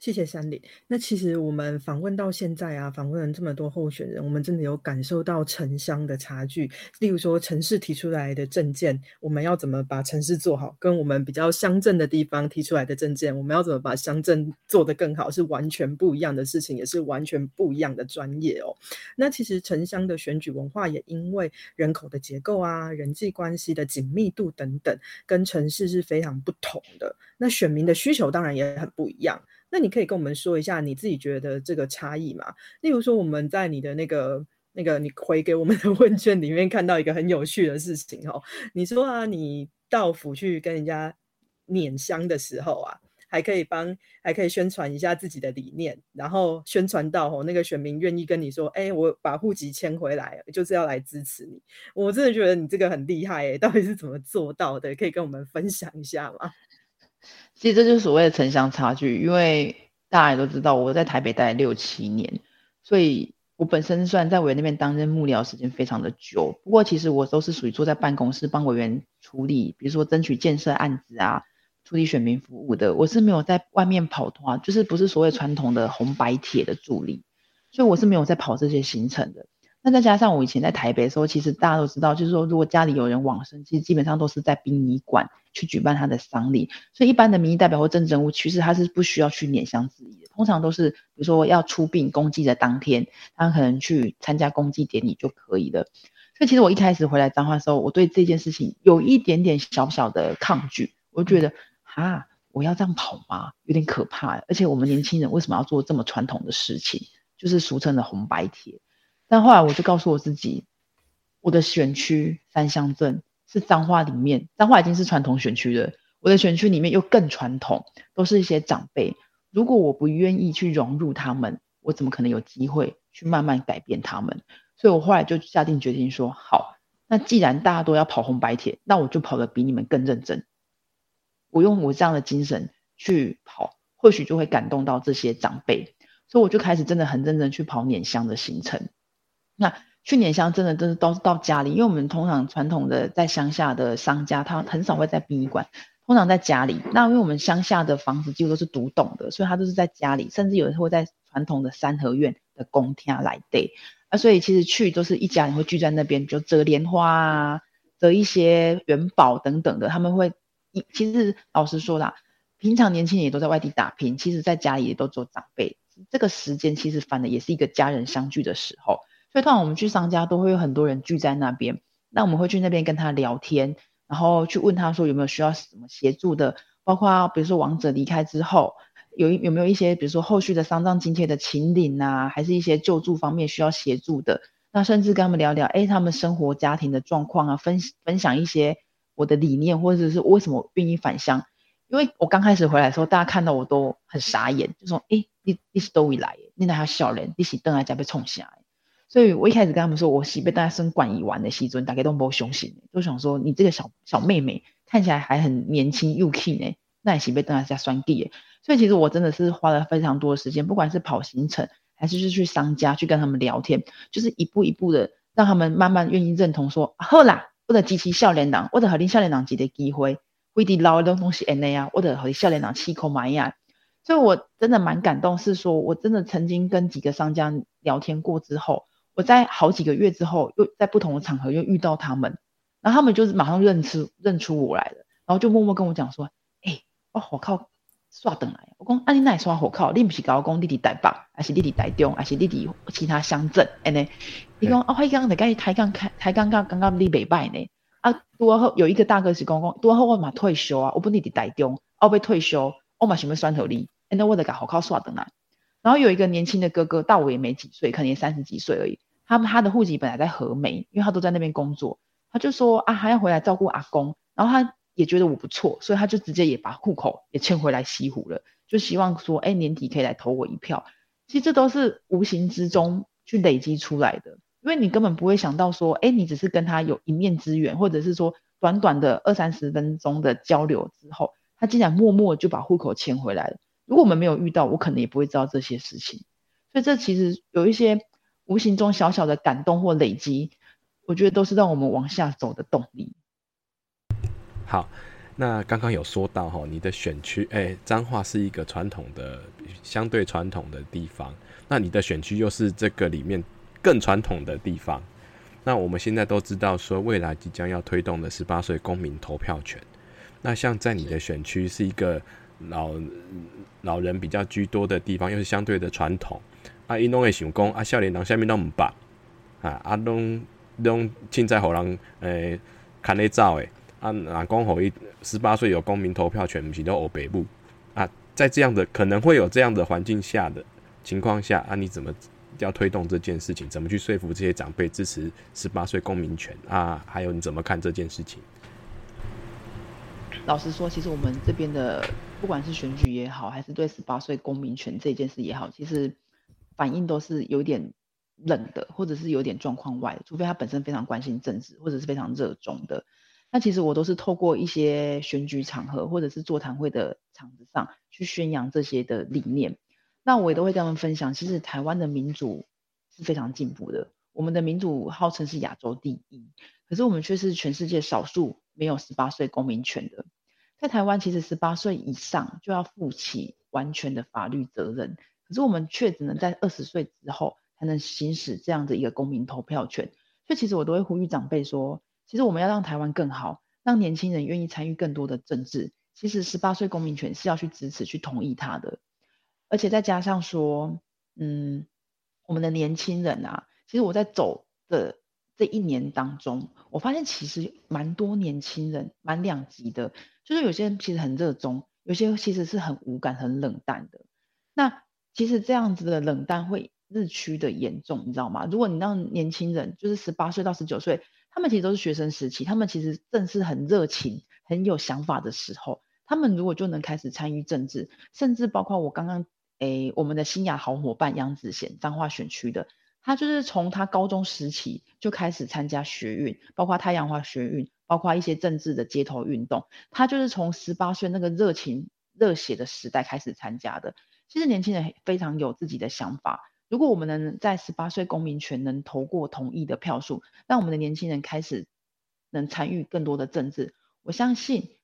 谢谢山里。那其实我们访问到现在啊，访问了这么多候选人，我们真的有感受到城乡的差距。例如说，城市提出来的证件，我们要怎么把城市做好，跟我们比较乡镇的地方提出来的证件，我们要怎么把乡镇做得更好，是完全不一样的事情，也是完全不一样的专业哦。那其实城乡的选举文化也因为人口的结构啊、人际关系的紧密度等等，跟城市是非常不同的。那选民的需求当然也很不一样。那你可以跟我们说一下你自己觉得这个差异吗？例如说我们在你的那个那个你回给我们的问卷里面看到一个很有趣的事情哦，你说啊，你到府去跟人家碾香的时候啊，还可以帮还可以宣传一下自己的理念，然后宣传到哦那个选民愿意跟你说，哎，我把户籍迁回来，就是要来支持你。我真的觉得你这个很厉害哎，到底是怎么做到的？可以跟我们分享一下吗？其实这就是所谓的城乡差距，因为大家也都知道，我在台北待六七年，所以我本身虽然在委员那边担任幕僚时间非常的久，不过其实我都是属于坐在办公室帮委员处理，比如说争取建设案子啊，处理选民服务的，我是没有在外面跑的话，就是不是所谓传统的红白铁的助理，所以我是没有在跑这些行程的。那再加上我以前在台北的时候，其实大家都知道，就是说如果家里有人往生，其实基本上都是在殡仪馆去举办他的丧礼。所以一般的民意代表或政治人物，其实他是不需要去拈香致意的。通常都是比如说要出殡公祭的当天，他可能去参加公祭典礼就可以了。所以其实我一开始回来彰化的时候，我对这件事情有一点点小小的抗拒，我觉得哈，我要这样跑吗？有点可怕。而且我们年轻人为什么要做这么传统的事情？就是俗称的红白帖。但后来我就告诉我自己，我的选区三乡镇是彰化里面，彰化已经是传统选区了，我的选区里面又更传统，都是一些长辈。如果我不愿意去融入他们，我怎么可能有机会去慢慢改变他们？所以我后来就下定决心说，好，那既然大家都要跑红白铁，那我就跑得比你们更认真。我用我这样的精神去跑，或许就会感动到这些长辈。所以我就开始真的很认真去跑碾香的行程。那去年香真的都是都是到家里，因为我们通常传统的在乡下的商家，他很少会在殡仪馆，通常在家里。那因为我们乡下的房子几乎都是独栋的，所以他都是在家里，甚至有时候会在传统的三合院的公厅来对。啊，所以其实去都是一家人会聚在那边，就折莲花啊，折一些元宝等等的。他们会，其实老实说啦，平常年轻人也都在外地打拼，其实在家里也都做长辈。这个时间其实反的也是一个家人相聚的时候，所以通常我们去商家都会有很多人聚在那边，那我们会去那边跟他聊天，然后去问他说有没有需要什么协助的，包括比如说王者离开之后，有有没有一些比如说后续的丧葬津贴的请领啊，还是一些救助方面需要协助的，那甚至跟他们聊聊，哎，他们生活家庭的状况啊，分分享一些我的理念，或者是为什么愿意返乡。因为我刚开始回来的时候，大家看到我都很傻眼，就说：“哎，你你是都会来，你那还笑人，你是等来家被冲下。”所以我一开始跟他们说，我是被大家生管一完的西尊，大概都不凶心，都想说你这个小小妹妹看起来还很年轻又 k 呢，那也是被大家酸地。所以其实我真的是花了非常多的时间，不管是跑行程，还是是去商家去跟他们聊天，就是一步一步的让他们慢慢愿意认同说：“好啦，我的机器笑脸党，我的和你笑脸党级的机会。”会的捞的东西 N A 啊，或者和笑脸党气口买呀，所以我真的蛮感动，是说我真的曾经跟几个商家聊天过之后，我在好几个月之后，又在不同的场合又遇到他们，然后他们就是马上认出认出我来了，然后就默默跟我讲说，哎，我好靠刷等来，我讲啊你哪刷火靠，你不是搞讲弟弟台北，还是弟弟台中，还是弟弟其他乡镇，N A，你讲啊，我刚刚在跟台杠开台杠刚刚刚你北拜呢。啊，多后有一个大哥是讲讲，多后我嘛退休啊，我不你伫台中，我被退休，我嘛想要酸头力，那我得搞火靠刷等来。然后有一个年轻的哥哥，大我也没几岁，可能也三十几岁而已。他他的户籍本来在和美，因为他都在那边工作。他就说啊，还要回来照顾阿公。然后他也觉得我不错，所以他就直接也把户口也迁回来西湖了，就希望说，哎，年底可以来投我一票。其实这都是无形之中去累积出来的。因为你根本不会想到说，哎，你只是跟他有一面之缘，或者是说短短的二三十分钟的交流之后，他竟然默默就把户口迁回来了。如果我们没有遇到，我可能也不会知道这些事情。所以这其实有一些无形中小小的感动或累积，我觉得都是让我们往下走的动力。好，那刚刚有说到哈，你的选区，哎，彰化是一个传统的、相对传统的地方，那你的选区又是这个里面。更传统的地方，那我们现在都知道说，未来即将要推动的十八岁公民投票权。那像在你的选区是一个老老人比较居多的地方，又是相对的传统。啊，伊拢会想讲，啊，少年人下面都唔捌，啊，啊，拢拢凊彩互人诶看咧走诶。啊，若讲互伊十八岁有公民投票权，毋是都学北部啊？在这样的可能会有这样的环境下的情况下，啊，你怎么？要推动这件事情，怎么去说服这些长辈支持十八岁公民权啊？还有你怎么看这件事情？老实说，其实我们这边的不管是选举也好，还是对十八岁公民权这件事也好，其实反应都是有点冷的，或者是有点状况外的。除非他本身非常关心政治，或者是非常热衷的。那其实我都是透过一些选举场合，或者是座谈会的场子上去宣扬这些的理念。那我也都会跟他们分享，其实台湾的民主是非常进步的。我们的民主号称是亚洲第一，可是我们却是全世界少数没有十八岁公民权的。在台湾，其实十八岁以上就要负起完全的法律责任，可是我们却只能在二十岁之后才能行使这样的一个公民投票权。所以，其实我都会呼吁长辈说，其实我们要让台湾更好，让年轻人愿意参与更多的政治。其实，十八岁公民权是要去支持、去同意他的。而且再加上说，嗯，我们的年轻人啊，其实我在走的这一年当中，我发现其实蛮多年轻人蛮两极的，就是有些人其实很热衷，有些其实是很无感、很冷淡的。那其实这样子的冷淡会日趋的严重，你知道吗？如果你让年轻人就是十八岁到十九岁他们其实都是学生时期，他们其实正是很热情、很有想法的时候。他们如果就能开始参与政治，甚至包括我刚刚诶，我们的新雅好伙伴杨子贤，彰化选区的，他就是从他高中时期就开始参加学运，包括太阳花学运，包括一些政治的街头运动。他就是从十八岁那个热情、热血的时代开始参加的。其实年轻人非常有自己的想法。如果我们能在十八岁公民权能投过同意的票数，让我们的年轻人开始能参与更多的政治，我相信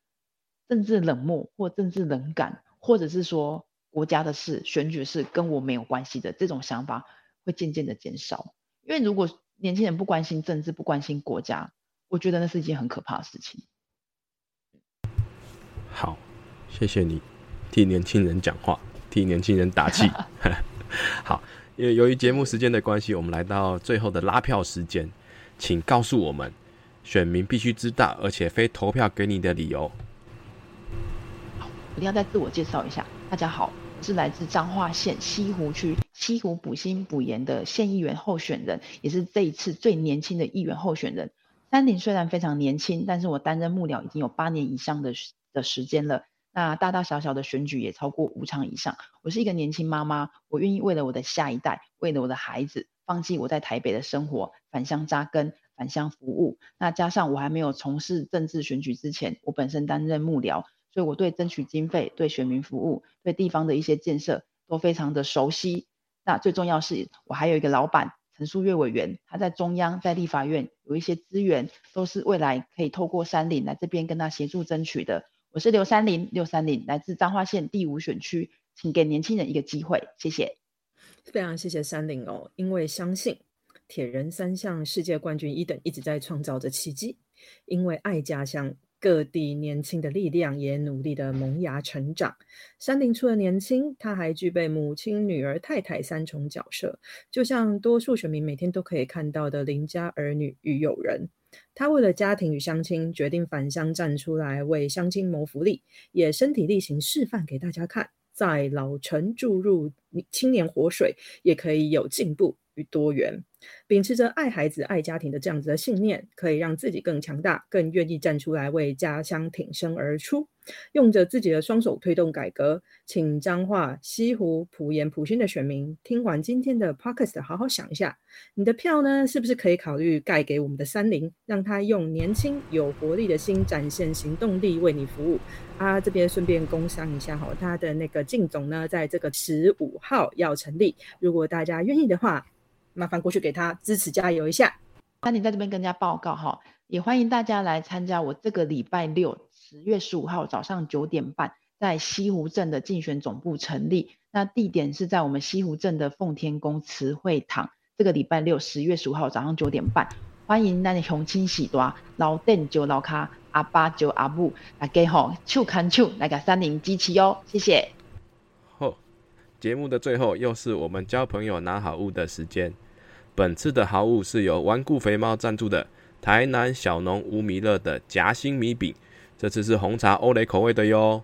政治冷漠或政治冷感，或者是说国家的事、选举事跟我没有关系的这种想法，会渐渐的减少。因为如果年轻人不关心政治、不关心国家，我觉得那是一件很可怕的事情。好，谢谢你替年轻人讲话，替年轻人打气。好。因为由于节目时间的关系，我们来到最后的拉票时间，请告诉我们选民必须知道而且非投票给你的理由。好，一定要再自我介绍一下。大家好，我是来自彰化县西湖区西湖补新补盐的县议员候选人，也是这一次最年轻的议员候选人。三林虽然非常年轻，但是我担任幕僚已经有八年以上的的时间了。那大大小小的选举也超过五场以上。我是一个年轻妈妈，我愿意为了我的下一代，为了我的孩子，放弃我在台北的生活，返乡扎根，返乡服务。那加上我还没有从事政治选举之前，我本身担任幕僚，所以我对争取经费、对选民服务、对地方的一些建设都非常的熟悉。那最重要是我还有一个老板陈淑月委员，他在中央在立法院有一些资源，都是未来可以透过山林来这边跟他协助争取的。我是刘三林，刘三林来自彰化县第五选区，请给年轻人一个机会，谢谢。非常谢谢三林哦，因为相信铁人三项世界冠军一等一直在创造着奇迹，因为爱家乡，各地年轻的力量也努力的萌芽成长。山林除了年轻，他还具备母亲、女儿、太太三重角色，就像多数选民每天都可以看到的邻家儿女与友人。他为了家庭与乡亲，决定返乡站出来为乡亲谋福利，也身体力行示范给大家看，在老城注入青年活水，也可以有进步。与多元，秉持着爱孩子、爱家庭的这样子的信念，可以让自己更强大，更愿意站出来为家乡挺身而出，用着自己的双手推动改革。请彰化、西湖、普盐、普新的选民听完今天的 podcast，好好想一下，你的票呢，是不是可以考虑盖给我们的三林，让他用年轻有活力的心展现行动力，为你服务。啊，这边顺便工商一下哈，他的那个靳总呢，在这个十五号要成立，如果大家愿意的话。麻烦过去给他支持加油一下。那你在这边跟人家报告哈，也欢迎大家来参加我这个礼拜六十月十五号早上九点半在西湖镇的竞选总部成立。那地点是在我们西湖镇的奉天宫慈惠堂。这个礼拜六十月十五号早上九点半，欢迎那你雄亲喜多老邓就老卡阿爸就阿母大家吼手看手来个三零支持哦，谢谢。好，节目的最后又是我们交朋友拿好物的时间。本次的好物是由顽固肥猫赞助的台南小农吴米乐的夹心米饼，这次是红茶欧蕾口味的哟，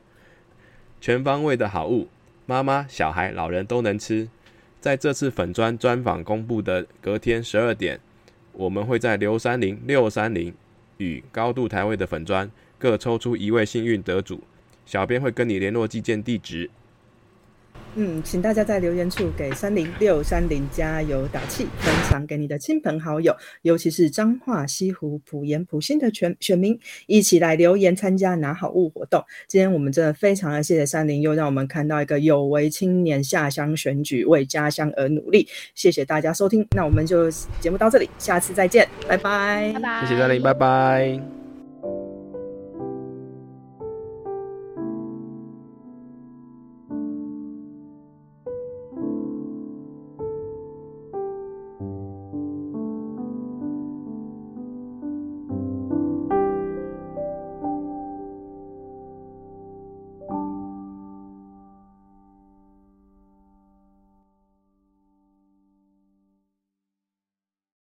全方位的好物，妈妈、小孩、老人都能吃。在这次粉砖专访公布的隔天十二点，我们会在刘三零六三零与高度台位的粉砖各抽出一位幸运得主，小编会跟你联络寄件地址。嗯，请大家在留言处给三零六三零加油打气，分享给你的亲朋好友，尤其是彰化西湖普盐普新的全选民，一起来留言参加拿好物活动。今天我们真的非常的谢谢三零，又让我们看到一个有为青年下乡选举，为家乡而努力。谢谢大家收听，那我们就节目到这里，下次再见，拜拜，拜拜，谢谢三零，拜拜。